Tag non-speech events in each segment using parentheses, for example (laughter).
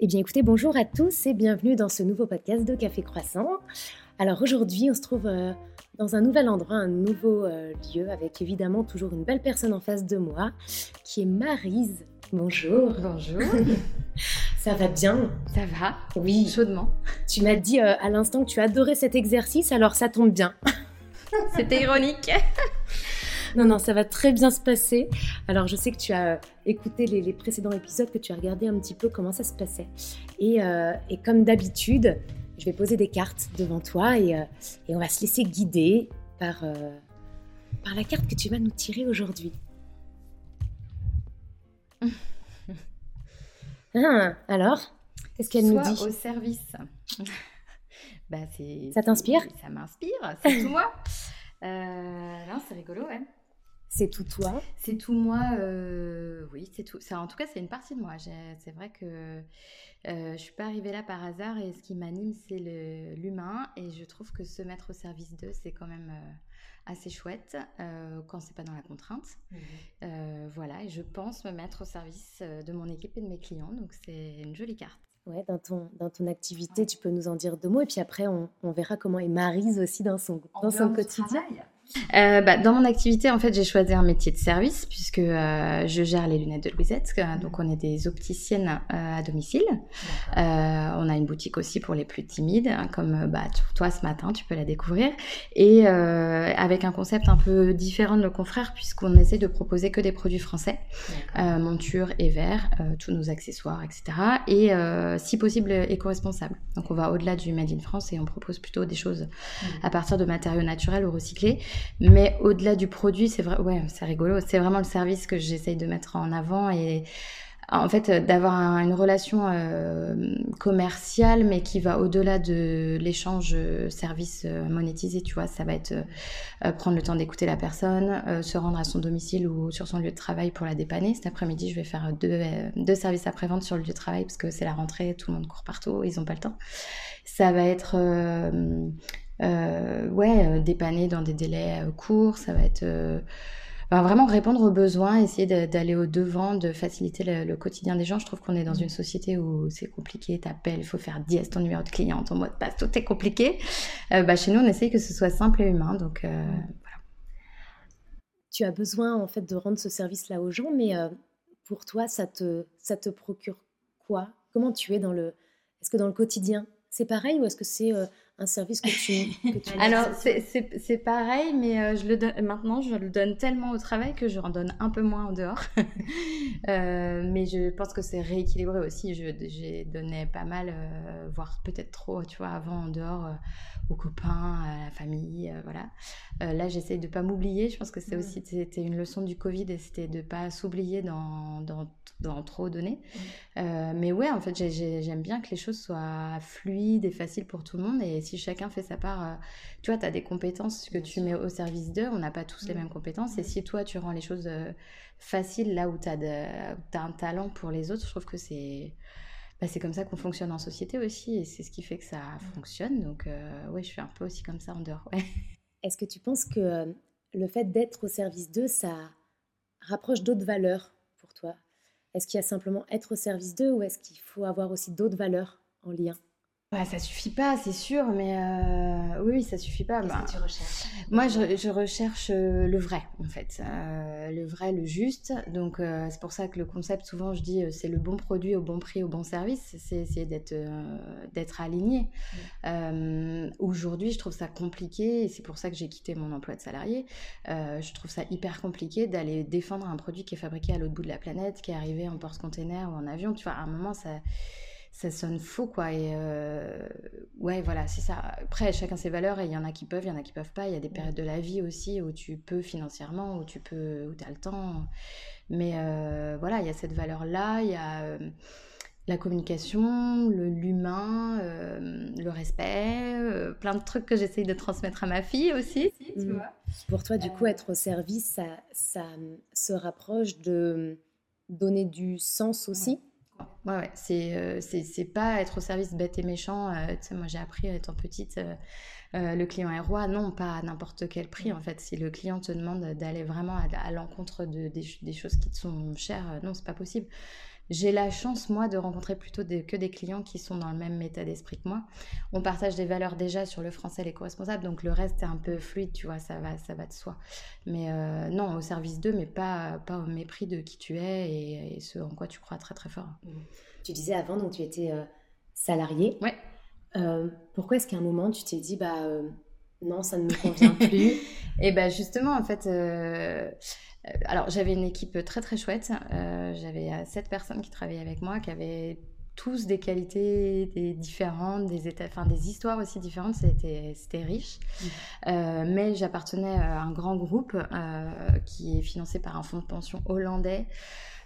Eh bien écoutez, bonjour à tous et bienvenue dans ce nouveau podcast de Café Croissant. Alors aujourd'hui, on se trouve euh, dans un nouvel endroit, un nouveau euh, lieu, avec évidemment toujours une belle personne en face de moi, qui est Marise. Bonjour. Bonjour. (laughs) Ça va bien? Ça va Oui. Chaudement. Tu m'as dit euh, à l'instant que tu adorais cet exercice, alors ça tombe bien. C'était ironique. (laughs) Non, non, ça va très bien se passer. Alors, je sais que tu as écouté les, précédents épisodes, que tu as regardé un petit peu comment ça se passait. Et, euh, comme d'habitude, je vais poser des cartes devant toi et, euh, on va se laisser guider par, euh, par la carte que tu vas nous tirer aujourd'hui. (laughs) ah, alors, qu'est-ce qu'elle nous dit? au service. (laughs) bah, ça t'inspire? Ça m'inspire, c'est tout moi. non, c'est rigolo, ouais. C'est tout toi C'est tout moi, euh, oui, c'est tout. Ça, en tout cas, c'est une partie de moi. C'est vrai que euh, je suis pas arrivée là par hasard et ce qui m'anime, c'est l'humain. Et je trouve que se mettre au service d'eux, c'est quand même euh, assez chouette euh, quand c'est pas dans la contrainte. Euh, voilà, et je pense me mettre au service de mon équipe et de mes clients. Donc, c'est une jolie carte. Ouais, dans ton, dans ton activité, tu peux nous en dire deux mots et puis après, on, on verra comment est Marise aussi dans son, dans son quotidien. Euh, bah, dans mon activité, en fait, j'ai choisi un métier de service puisque euh, je gère les lunettes de Louisette. Euh, donc, on est des opticiennes à domicile. on a une boutique aussi pour les plus timides, hein, comme bah, toi ce matin, tu peux la découvrir. Et avec un concept un peu différent de nos confrères puisqu'on essaie de proposer que des produits français, montures et verres, tous nos accessoires, etc. Et si possible, éco-responsables. Donc, on va au-delà du Made in France et on propose plutôt des choses mmh. à partir de matériaux naturels ou recyclés. Mais au-delà du produit, c'est vrai, ouais, c'est rigolo. C'est vraiment le service que j'essaye de mettre en avant et en fait d'avoir une relation euh, commerciale, mais qui va au-delà de l'échange euh, service euh, monétisé. Tu vois, ça va être prendre le temps d'écouter la personne, se rendre à son domicile ou sur son lieu de travail pour la dépanner. Cet après-midi, je vais faire deux, deux services après-vente sur le lieu de travail parce que c'est la rentrée, tout le monde court partout, ils n'ont pas le temps. Ça va être euh, ouais, euh, dépanner dans des délais euh, courts, ça va être vraiment répondre aux besoins, essayer d'aller au devant, de faciliter le, quotidien des gens. Je trouve qu'on est dans mmh. une société où c'est compliqué, t'appelles, il faut faire 10 ton numéro de client, ton mot de passe, tout est compliqué. bah, chez nous, on essaye que ce soit simple et humain, donc mmh. voilà. Tu as besoin en fait de rendre ce service-là aux gens, mais pour toi, ça te, ça te procure quoi? Comment tu es dans le... Est-ce que dans le quotidien, c'est pareil ou est-ce que c'est un service que tu, (laughs) Alors, c'est pareil, mais euh, je le donne, maintenant, je le donne tellement au travail que je en donne un peu moins en dehors. (laughs) Euh, mais je pense que c'est rééquilibré aussi. J'ai donné pas mal, euh, voire peut-être trop, tu vois, avant en dehors aux copains, à la famille, voilà. là, j'essaye de pas m'oublier. Je pense que c'est aussi c'était une leçon du Covid et c'était de pas s'oublier dans, dans, dans, trop donner. mais ouais, en fait, j'aime bien que les choses soient fluides et faciles pour tout le monde. Et si chacun fait sa part, euh, tu vois, tu as des compétences que tu mets au service d'eux, on n'a pas tous les mêmes compétences. Et si toi, tu rends les choses euh, faciles là où tu as, un talent pour les autres, je trouve que c'est bah, c'est comme ça qu'on fonctionne en société aussi. Et c'est ce qui fait que ça fonctionne. Donc, euh, oui, je suis un peu aussi comme ça en dehors. (laughs) Est-ce que tu penses que le fait d'être au service d'eux, ça rapproche d'autres valeurs pour toi? Est-ce qu'il y a simplement être au service d'eux ou est-ce qu'il faut avoir aussi d'autres valeurs en lien? Bah, ça suffit pas, c'est sûr, mais euh, oui, ça suffit pas. Qu'est-ce bah, que tu recherches? Moi, je, recherche euh, le vrai, en fait. Euh, le vrai, le juste. Donc, c'est pour ça que le concept, souvent, je dis, c'est le bon produit au bon prix, au bon service. C'est essayer d'être d'être aligné. Aujourd'hui, je trouve ça compliqué, et c'est pour ça que j'ai quitté mon emploi de salarié. je trouve ça hyper compliqué d'aller défendre un produit qui est fabriqué à l'autre bout de la planète, qui est arrivé en porte-container ou en avion. Tu vois, à un moment, ça ça sonne faux quoi et euh, ouais voilà c'est ça après chacun ses valeurs et il y en a qui peuvent il y en a qui peuvent pas il y a des périodes de la vie aussi où tu peux financièrement où tu peux où as le temps mais euh, voilà il y a cette valeur là il y a euh, la communication, l'humain, le respect, plein de trucs que j'essaye de transmettre à ma fille aussi. Tu mmh. vois. Pour toi, du coup, être au service, ça, ça se rapproche de donner du sens aussi? Ouais, ouais, euh, c'est, c'est, pas être au service bête et méchant. Euh, moi, j'ai appris étant petite, euh, le client est roi. Non, pas à n'importe quel prix, en fait. Si le client te demande d'aller vraiment à, l'encontre de, des, choses qui te sont chères, non, c'est pas possible. J'ai la chance, moi, de rencontrer plutôt que des clients qui sont dans le même état d'esprit que moi. On partage des valeurs déjà sur le français, l'éco-responsable, donc le reste est un peu fluide, tu vois, ça va, ça va de soi. Mais euh, non, au service d'eux, mais pas, pas au mépris de qui tu es et, ce en quoi tu crois très très fort. Mmh. Tu disais avant, donc tu étais euh, salarié. Ouais. Euh, pourquoi est-ce qu'à un moment tu t'es dit, bah non, ça ne me convient plus? (laughs) Et ben justement, en fait, euh, alors j'avais une équipe très très chouette. Euh, j'avais euh, sept personnes qui travaillaient avec moi, qui avaient tous des qualités des différentes, des états, enfin des histoires aussi différentes. C'était c'était riche. Mmh. mais j'appartenais à un grand groupe qui est financé par un fonds de pension hollandais.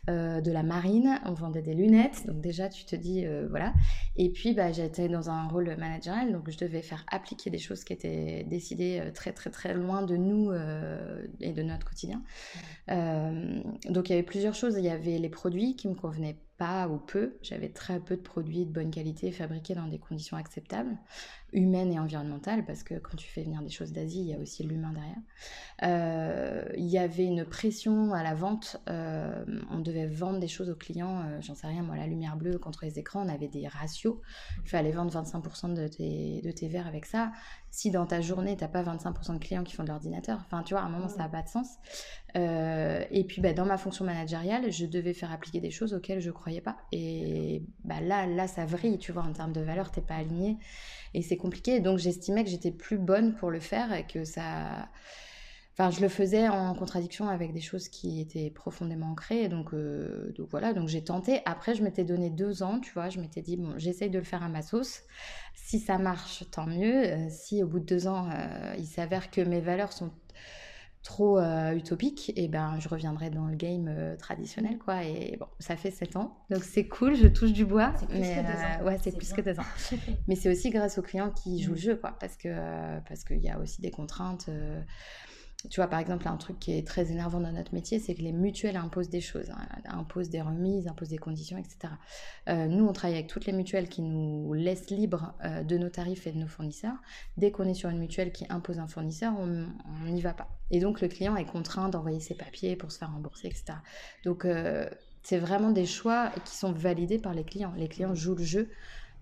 Euh, de la marine, on vendait des lunettes, donc déjà tu te dis euh, voilà. Et puis bah, j'étais dans un rôle managérial, donc je devais faire appliquer des choses qui étaient décidées euh, très très très loin de nous et de notre quotidien. donc il y avait plusieurs choses, il y avait les produits qui me convenaient pas ou peu. J'avais très peu de produits de bonne qualité fabriqués dans des conditions acceptables, humaines et environnementales, parce que quand tu fais venir des choses d'Asie, il y a aussi l'humain derrière. Euh, il y avait une pression à la vente. Euh, on devait vendre des choses aux clients. Euh, j'en sais rien, moi, la lumière bleue contre les écrans, on avait des ratios. Il fallait vendre 25% de tes, de tes verres avec ça si dans ta journée, tu n'as pas 25% de clients qui font de l'ordinateur, enfin, tu vois, à un moment, ça n'a pas de sens. Euh, et puis, bah, dans ma fonction managériale, je devais faire appliquer des choses auxquelles je ne croyais pas. Et bah, là, là, ça vrille, tu vois, en termes de valeur, tu n'es pas aligné. Et c'est compliqué. Donc, j'estimais que j'étais plus bonne pour le faire et que ça Enfin, je le faisais en contradiction avec des choses qui étaient profondément ancrées. Donc, euh, donc voilà, donc j'ai tenté. Après, je m'étais donné deux ans, tu vois. Je m'étais dit, bon, j'essaye de le faire à ma sauce. Si ça marche, tant mieux. Euh, si au bout de deux ans, euh, il s'avère que mes valeurs sont trop utopiques, et eh ben je reviendrai dans le game traditionnel, quoi. Et bon, ça fait sept ans, donc c'est cool. Je touche du bois. C'est plus que deux ans. ouais, c'est plus que deux ans. (laughs) mais c'est aussi grâce aux clients qui jouent le jeu, quoi, parce que parce qu'il y a aussi des contraintes. Tu vois, par exemple, un truc qui est très énervant dans notre métier, c'est que les mutuelles imposent des choses, hein, imposent des remises, imposent des conditions, etc. Euh, nous, on travaille avec toutes les mutuelles qui nous laissent libres euh, de nos tarifs et de nos fournisseurs. Dès qu'on est sur une mutuelle qui impose un fournisseur, on n'y va pas. Et donc, le client est contraint d'envoyer ses papiers pour se faire rembourser, etc. Donc, euh, c'est vraiment des choix qui sont validés par les clients. Les clients jouent le jeu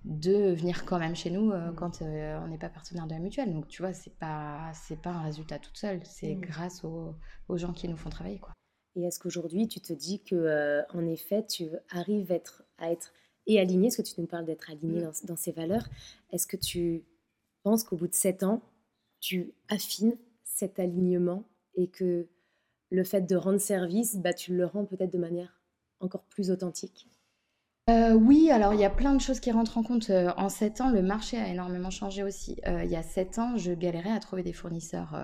de venir quand même chez nous euh, mm. quand euh, on n'est pas partenaire de la mutuelle. Donc tu vois, c'est pas c'est pas un résultat toute seule, c'est mm. grâce aux, gens qui nous font travailler quoi. Et est-ce qu'aujourd'hui tu te dis que euh, en effet tu arrives à être, à être et aligné, ce que tu nous parles d'être aligné mm. dans, ces valeurs, est-ce que tu penses qu'au bout de sept ans tu affines cet alignement et que le fait de rendre service, bah, tu le rends peut-être de manière encore plus authentique? Euh, oui, alors il y a plein de choses qui rentrent en compte. Euh, en 7 ans, le marché a énormément changé aussi. Euh, il y a 7 ans, je galérais à trouver des fournisseurs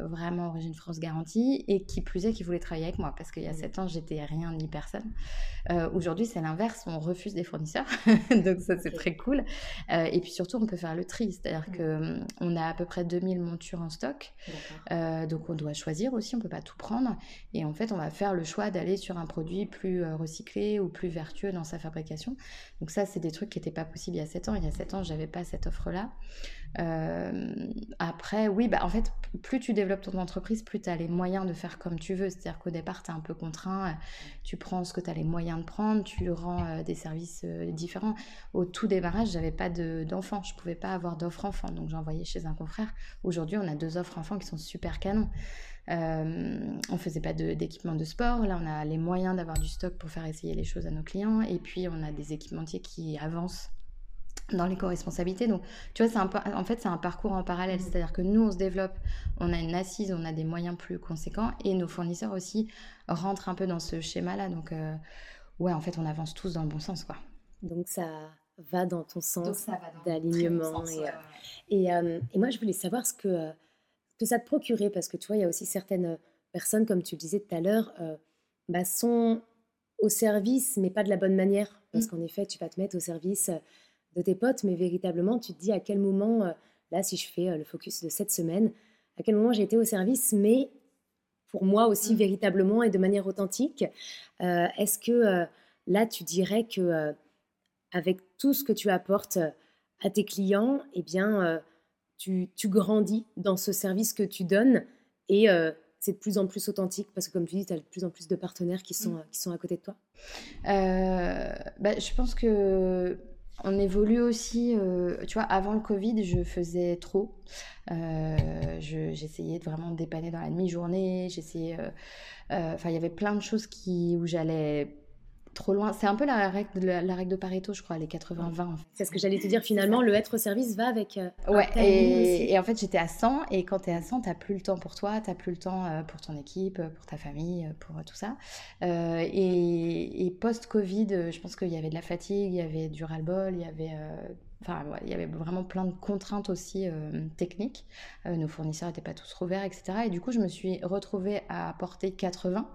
vraiment origine France garantie et qui plus est qui voulaient travailler avec moi parce qu'il y a 7 ans, j'étais rien ni personne. Aujourd'hui, c'est l'inverse, on refuse des fournisseurs. (laughs) Donc ça, c'est très cool. et puis surtout, on peut faire le tri, c'est-à-dire que on a à peu près 2000 montures en stock. donc on doit choisir aussi, on peut pas tout prendre. Et en fait, on va faire le choix d'aller sur un produit plus recyclé ou plus vertueux dans sa fabrication donc ça, c'est des trucs qui n'étaient pas possibles il y a 7 ans. Il y a 7 ans, j'avais pas cette offre-là. Euh, après, oui, bah, en fait, plus tu développes ton entreprise, plus tu as les moyens de faire comme tu veux. C'est-à-dire qu'au départ, tu es un peu contraint. Tu prends ce que tu as les moyens de prendre, tu rends euh, des services euh, différents. Au tout démarrage, j'avais pas d'enfants. je pouvais pas avoir d'offre enfant. Donc j'envoyais chez un confrère. Aujourd'hui, on a deux offres enfants qui sont super canons. Euh, on faisait pas d'équipement de, sport. Là, on a les moyens d'avoir du stock pour faire essayer les choses à nos clients. Et puis, on a des équipementiers qui avancent dans l'éco-responsabilité. Donc, tu vois, un, en fait, c'est un parcours en parallèle. Mmh. C'est-à-dire que nous, on se développe, on a une assise, on a des moyens plus conséquents et nos fournisseurs aussi rentrent un peu dans ce schéma-là. Donc, euh, ouais, en fait, on avance tous dans le bon sens, quoi. Donc, ça va dans ton sens d'alignement. Et, euh, et, moi, je voulais savoir ce que que ça te procurait Parce que tu vois, il y a aussi certaines euh, personnes, comme tu le disais tout à l'heure, euh, bah, sont au service, mais pas de la bonne manière. Parce mmh. qu'en effet, tu vas te mettre au service euh, de tes potes, mais véritablement, tu te dis à quel moment, là, si je fais le focus de cette semaine, à quel moment j'ai été au service, mais pour moi aussi mmh. véritablement et de manière authentique. Est-ce que là, tu dirais que avec tout ce que tu apportes à tes clients, eh bien, tu, grandis dans ce service que tu donnes et euh, c'est de plus en plus authentique Parce que comme tu dis, tu as de plus en plus de partenaires qui sont, mm. qui sont à côté de toi. bah, je pense que on évolue aussi, euh, tu vois, avant le Covid, je faisais trop. Euh, j'essayais de vraiment dépanner dans la demi-journée. J'essayais. Euh, enfin, il y avait plein de choses qui, où j'allais trop loin. C'est un peu la règle, de, la, règle de Pareto, je crois, les 80-20. C'est ce que j'allais te dire. Finalement, le être au service va avec. Euh, ouais, et, en fait, j'étais à 100. Et quand tu es à 100, tu n'as plus le temps pour toi, tu n'as plus le temps euh, pour ton équipe, pour ta famille, pour tout ça. Euh, et, post-Covid, je pense qu'il y avait de la fatigue, il y avait du ras-le-bol, il y avait. Enfin, il y avait vraiment plein de contraintes aussi techniques. nos fournisseurs n'étaient pas tous rouverts, etc. Et du coup, je me suis retrouvée à porter 80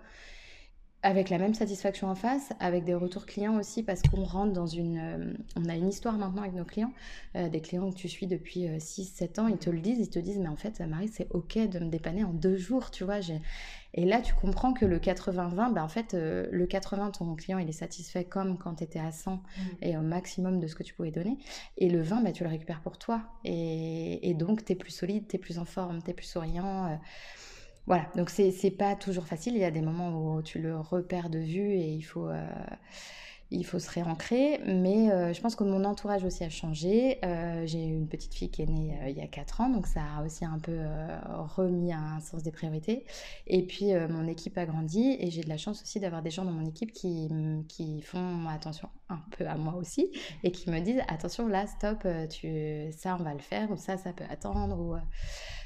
avec la même satisfaction en face, avec des retours clients aussi, parce qu'on rentre dans une... Euh, on a une histoire maintenant avec nos clients, euh, des clients que tu suis depuis 6-7 euh, ans, ils te le disent, ils te disent, mais en fait, Marie, c'est OK de me dépanner en deux jours, tu vois. Et là, tu comprends que le 80-20, bah, en fait, le 80, ton client, il est satisfait comme quand tu étais à 100 mmh. et au maximum de ce que tu pouvais donner. Et le 20, bah, tu le récupères pour toi. Et, et donc, tu es plus solide, tu es plus en forme, tu es plus souriant. Voilà, donc c'est pas toujours facile. Il y a des moments où tu le repères de vue et il faut, euh, il faut se réancrer. Mais euh, je pense que mon entourage aussi a changé. Euh, j'ai une petite fille qui est née il y a 4 ans, donc ça a aussi un peu remis un sens des priorités. Et puis mon équipe a grandi et j'ai de la chance aussi d'avoir des gens dans mon équipe qui, qui font attention un peu à moi aussi et qui me disent attention là, stop, tu, ça on va le faire ou ça, ça peut attendre. Ou,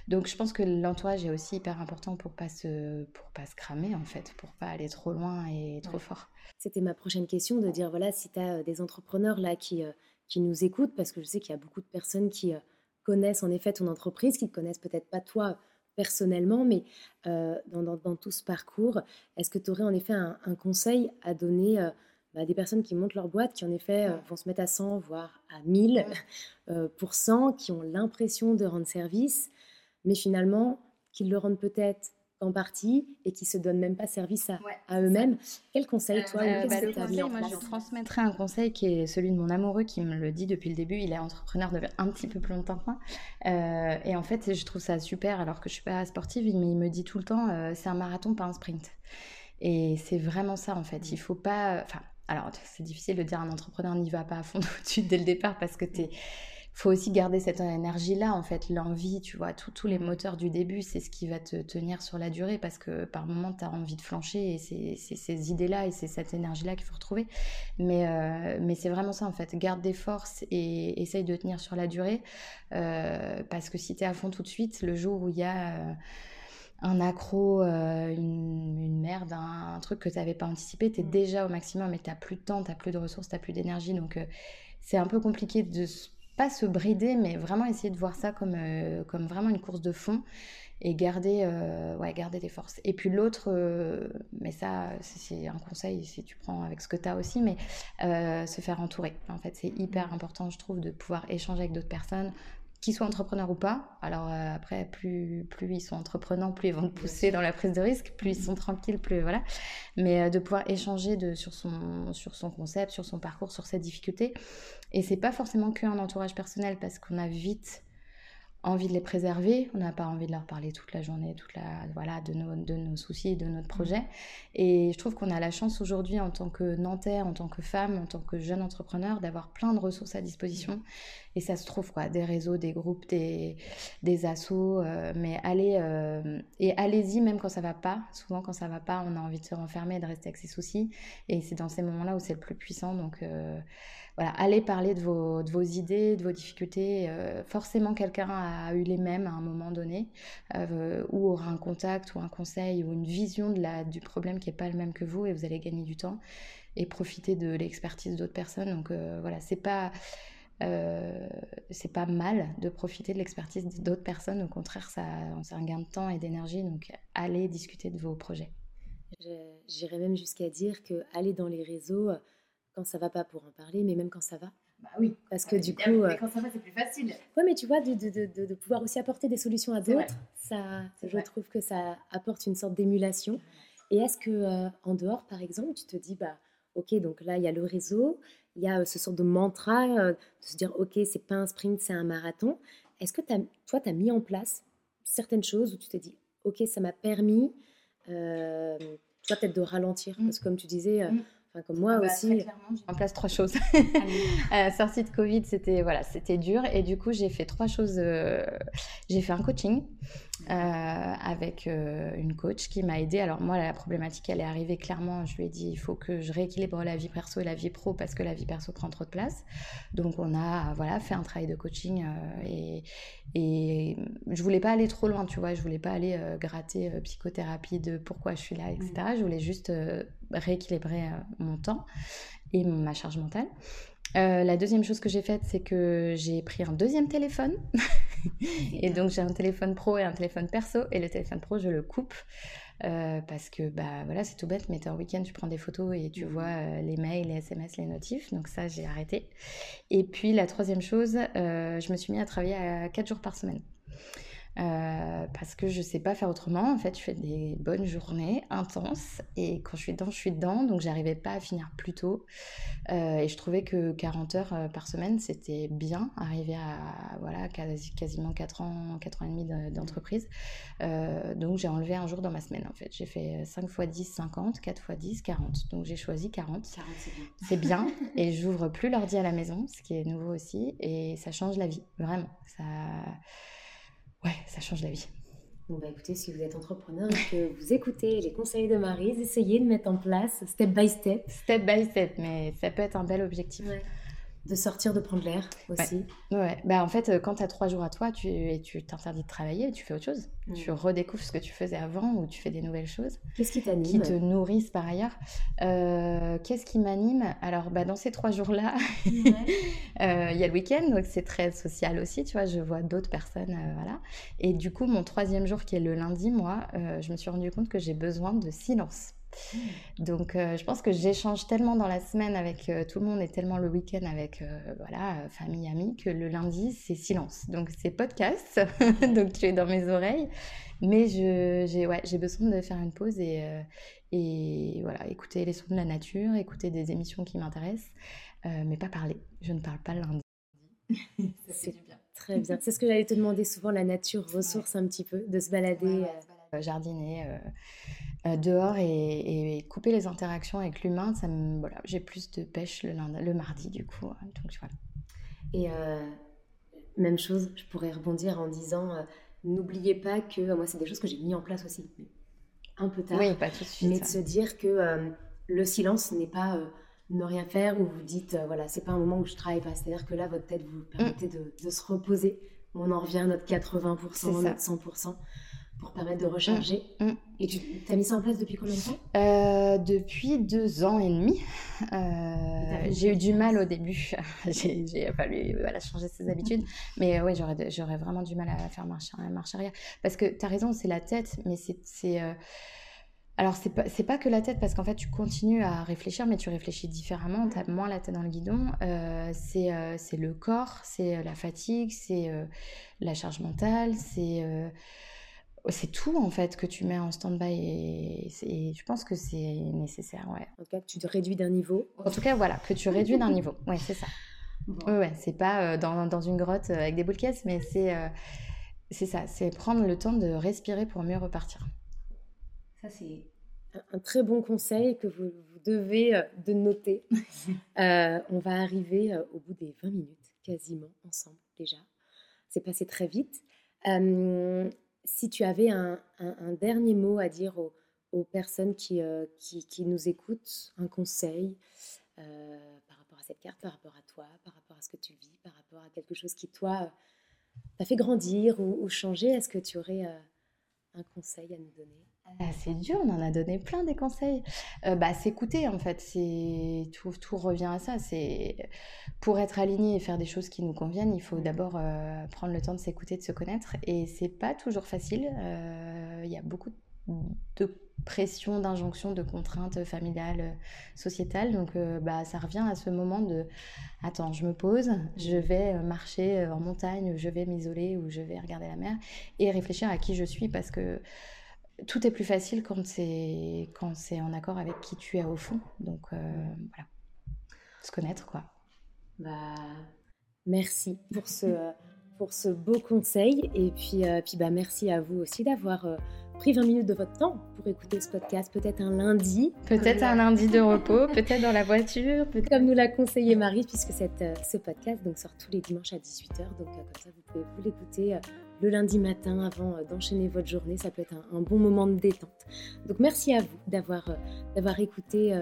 donc je pense que l'entourage est aussi hyper important pour pas se pour pas se cramer en fait, pour pas aller trop loin et trop fort. C'était ma prochaine question de dire voilà si tu as euh, des entrepreneurs là qui euh, qui nous écoutent parce que je sais qu'il y a beaucoup de personnes qui euh, connaissent en effet ton entreprise, qui ne connaissent peut-être pas toi personnellement, mais dans, dans, tout ce parcours, est-ce que tu aurais en effet un, un conseil à donner bah, des personnes qui montent leur boîte, qui en effet vont se mettre à 100, voire à 1000 (laughs) qui ont l'impression de rendre service, mais finalement, qu'ils le rendent peut-être en partie et qui se donnent même pas service à, eux-mêmes. Quel conseil, toi, euh, bah, Moi, je transmettrai un conseil qui est celui de mon amoureux qui me le dit depuis le début. Il est entrepreneur depuis un petit peu plus longtemps que moi. Euh, et en fait, je trouve ça super, alors que je suis pas sportive, mais il me dit tout le temps, euh, c'est un marathon, pas un sprint. Et c'est vraiment ça, en fait. Il faut pas... Enfin, alors, c'est difficile de dire un entrepreneur n'y va pas à fond (laughs) tout de dès le départ parce que tu es faut aussi garder cette énergie-là, en fait, l'envie, tu vois, tous les moteurs du début, c'est ce qui va te tenir sur la durée parce que par moment, tu as envie de flancher et c'est ces idées-là et c'est cette énergie-là qu'il faut retrouver. Mais, euh, mais c'est vraiment ça, en fait. Garde des forces et essaye de tenir sur la durée euh, parce que si tu es à fond tout de suite, le jour où il y a... Euh, un accro, une, merde, un, truc que tu n'avais pas anticipé, tu es mmh. déjà au maximum et tu plus de temps, tu plus de ressources, tu plus d'énergie. Donc c'est un peu compliqué de pas se brider, mais vraiment essayer de voir ça comme, euh, comme vraiment une course de fond et garder, euh, ouais, garder des forces. Et puis l'autre, euh, mais ça, c'est un conseil si tu prends avec ce que tu as aussi, mais se faire entourer. En fait, c'est hyper mmh. important, je trouve, de pouvoir échanger avec d'autres personnes, qu'ils soient entrepreneurs ou pas. Alors euh, après, plus, plus ils sont entreprenants, plus ils vont te pousser dans la prise de risque, plus ils sont tranquilles, plus voilà. Mais euh, de pouvoir échanger de, sur, son, sur son concept, sur son parcours, sur ses difficultés. Et c'est pas forcément qu'un entourage personnel parce qu'on a vite envie de les préserver, on n'a pas envie de leur parler toute la journée, toute la, voilà, de, nos, de nos soucis, de notre projet. Et je trouve qu'on a la chance aujourd'hui, en tant que Nanterre, en tant que femme, en tant que jeune entrepreneur, d'avoir plein de ressources à disposition. Et ça se trouve, quoi, des réseaux, des groupes, des, des assos, euh, mais allez, euh, et allez-y même quand ça va pas. Souvent, quand ça va pas, on a envie de se renfermer, de rester avec ses soucis. Et c'est dans ces moments-là où c'est le plus puissant. Donc, euh, allez parler de vos, idées, de vos difficultés. Euh, forcément, quelqu'un a eu les mêmes à un moment donné, euh, ou aura un contact ou un conseil ou une vision de la, du problème qui n'est pas le même que vous, et vous allez gagner du temps et profiter de l'expertise d'autres personnes. Donc euh, voilà, c'est pas c'est pas mal de profiter de l'expertise d'autres personnes. Au contraire, c'est un gain de temps et d'énergie. Donc allez discuter de vos projets. J'irais même jusqu'à dire que aller dans les réseaux quand ça va pas pour en parler, mais même quand ça va. Bah oui. Parce que du coup. Mais quand ça va, c'est plus facile. Oui, mais tu vois, de, de, de, pouvoir aussi apporter des solutions à d'autres, ça, je trouve que ça apporte une sorte d'émulation. Et est-ce que euh, en dehors, par exemple, tu te dis, bah, ok, donc là, il y a le réseau, il y a euh, ce sort de mantra euh, de se dire, ok, c'est pas un sprint, c'est un marathon. Est-ce que as, toi, tu as mis en place certaines choses où tu te dis, ok, ça m'a permis, euh, toi peut-être de ralentir, mm. parce que comme tu disais, euh, mm. Enfin, comme moi bah, aussi. En place trois choses. (laughs) euh, sortie de Covid, c'était voilà, c'était dur et du coup j'ai fait trois choses. Euh, j'ai fait un coaching avec euh, une coach qui m'a aidée. Alors moi, la problématique, elle est arrivée clairement. Je lui ai dit, il faut que je rééquilibre la vie perso et la vie pro parce que la vie perso prend trop de place. Donc on a voilà fait un travail de coaching et, et je voulais pas aller trop loin, tu vois. Je voulais pas aller gratter psychothérapie de pourquoi je suis là, etc. Je voulais juste rééquilibrer mon temps et ma charge mentale. Euh, la deuxième chose que j'ai faite, c'est que j'ai pris un deuxième téléphone. (laughs) et donc j'ai un téléphone pro et un téléphone perso. Et le téléphone pro, je le coupe. Euh, parce que bah voilà c'est tout bête mais en week-end tu prends des photos et tu mmh. vois euh, les mails les SMS les notifs donc ça j'ai arrêté et puis la troisième chose je me suis mis à travailler à 4 jours par semaine euh, parce que je sais pas faire autrement. En fait, je fais des bonnes journées intenses et quand je suis dedans, je suis dedans. Donc, j'arrivais pas à finir plus tôt. Euh, et je trouvais que 40 heures euh, par semaine, c'était bien, arriver à voilà, quasiment 4 ans, 4 ans et demi d'entreprise. donc, j'ai enlevé un jour dans ma semaine en fait. J'ai fait 5 x 10, 50, 4 x 10, 40. Donc, j'ai choisi 40. 40 c'est bien. bien. (laughs) et j'ouvre plus l'ordi à la maison, ce qui est nouveau aussi. Et ça change la vie, vraiment. Ça ouais, ça change la vie. Bon, bah écoutez, si vous êtes entrepreneur et que vous écoutez les conseils de Marie, essayez de mettre en place step by step. Step by step, mais ça peut être un bel objectif de sortir, de prendre l'air aussi. Ouais. Bah, en fait, euh, quand tu as trois jours à toi tu, et tu t'interdis de travailler, tu fais autre chose. Mm. Tu redécouvres ce que tu faisais avant ou tu fais des nouvelles choses. Qu'est-ce qui t'anime Qui te nourrissent par ailleurs? Euh, qu'est-ce qui m'anime? Alors, bah, dans ces trois jours-là, (laughs) euh, il y a le week-end, donc c'est très social aussi, tu vois. Je vois d'autres personnes, voilà. Et du coup, mon troisième jour, qui est le lundi, moi, je me suis rendu compte que j'ai besoin de silence. (laughs) Donc, euh, je pense que j'échange tellement dans la semaine avec euh, tout le monde et tellement le week-end avec euh, voilà famille, amis que le lundi c'est silence. Donc c'est podcast, (laughs) donc tu es dans mes oreilles, mais j'ai ouais, j'ai besoin de faire une pause et et voilà écouter les sons de la nature, écouter des émissions qui m'intéressent, mais pas parler. Je ne parle pas le lundi. (laughs) c'est bien. Très bien. C'est ce que j'allais te demander souvent, la nature ressource un petit peu, de se balader. jardiner dehors et, couper les interactions avec l'humain, ça me, voilà, j'ai plus de pêche le, lundi, le mardi du coup. Hein, donc voilà. Et euh, même chose, je pourrais rebondir en disant, euh, n'oubliez pas que moi c'est des choses que j'ai mis en place aussi, un peu tard. Oui, pas tout de suite. Mais de se dire que le silence n'est pas ne rien faire ou vous dites voilà c'est pas un moment où je travaille pas. C'est-à-dire que là votre tête vous permettez mm. de, de, se reposer. On en revient à notre 80%, notre 100% pour permettre de recharger. Mm, mm. Et tu as mis ça en place depuis combien de temps? Euh, Depuis deux ans et demi. Euh, j'ai eu du mal au début. (laughs) j'ai fallu voilà, changer ses habitudes. Mais euh, oui, j'aurais vraiment du mal à faire marche, marche arrière. Parce que tu as raison, c'est la tête, mais c'est... Alors, c'est pas, pas que la tête, parce qu'en fait, tu continues à réfléchir, mais tu réfléchis différemment. Tu as moins la tête dans le guidon. c'est le corps, c'est la fatigue, c'est la charge mentale, c'est c'est tout en fait que tu mets en stand-by et, je pense que c'est nécessaire, ouais. En tout cas, que tu te réduis d'un niveau. En tout cas, voilà, que tu réduis d'un niveau. Ouais, c'est ça. Ouais, c'est pas euh, dans, dans, une grotte euh, avec des boules de mais c'est euh, c'est ça, c'est prendre le temps de respirer pour mieux repartir. Ça, c'est un, très bon conseil que vous, vous devez de noter. (laughs) on va arriver au bout des 20 minutes, quasiment, ensemble déjà. C'est passé très vite si tu avais un, dernier mot à dire aux, personnes euh, qui, nous écoutent, un conseil euh, par rapport à cette carte, par rapport à toi, par rapport à ce que tu vis, par rapport à quelque chose qui, toi, t'a fait grandir ou, changer, est-ce que tu aurais euh, un conseil à nous donner ah, c'est dur, on en a donné plein des conseils. Euh, bah, s'écouter en fait, c'est tout, tout revient à ça. C'est pour être aligné et faire des choses qui nous conviennent, il faut d'abord euh, prendre le temps de s'écouter, de se connaître. Et c'est pas toujours facile. Euh, il y a beaucoup de pression, d'injonctions, de contraintes familiales, sociétales. Donc, bah, ça revient à ce moment de attends, je me pose, je vais marcher en montagne, je vais m'isoler ou je vais regarder la mer et réfléchir à qui je suis parce que tout est plus facile quand c'est quand c'est en accord avec qui tu es au fond. Donc euh, voilà, se connaître quoi. Bah merci pour ce pour ce beau conseil et puis euh, puis bah merci à vous aussi d'avoir euh, pris 20 minutes de votre temps pour écouter ce podcast, peut-être un lundi. Peut-être un lundi de repos, (laughs) peut-être dans la voiture. Comme nous l'a conseillé Marie, puisque cette, euh, ce podcast donc, sort tous les dimanches à 18h. Donc euh, comme ça, vous pouvez vous l'écouter le lundi matin avant d'enchaîner votre journée. Ça peut être un, bon moment de détente. Donc merci à vous d'avoir d'avoir écouté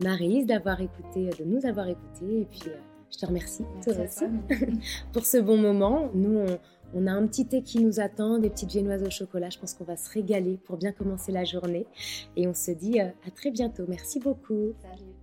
Marise, d'avoir écouté, de nous avoir écoutés. Et puis je te remercie, toi aussi, (laughs) pour ce bon moment. Nous, on, a un petit thé qui nous attend, des petites viennoises au chocolat. Je pense qu'on va se régaler pour bien commencer la journée. Et on se dit euh, à très bientôt. Merci beaucoup. Salut.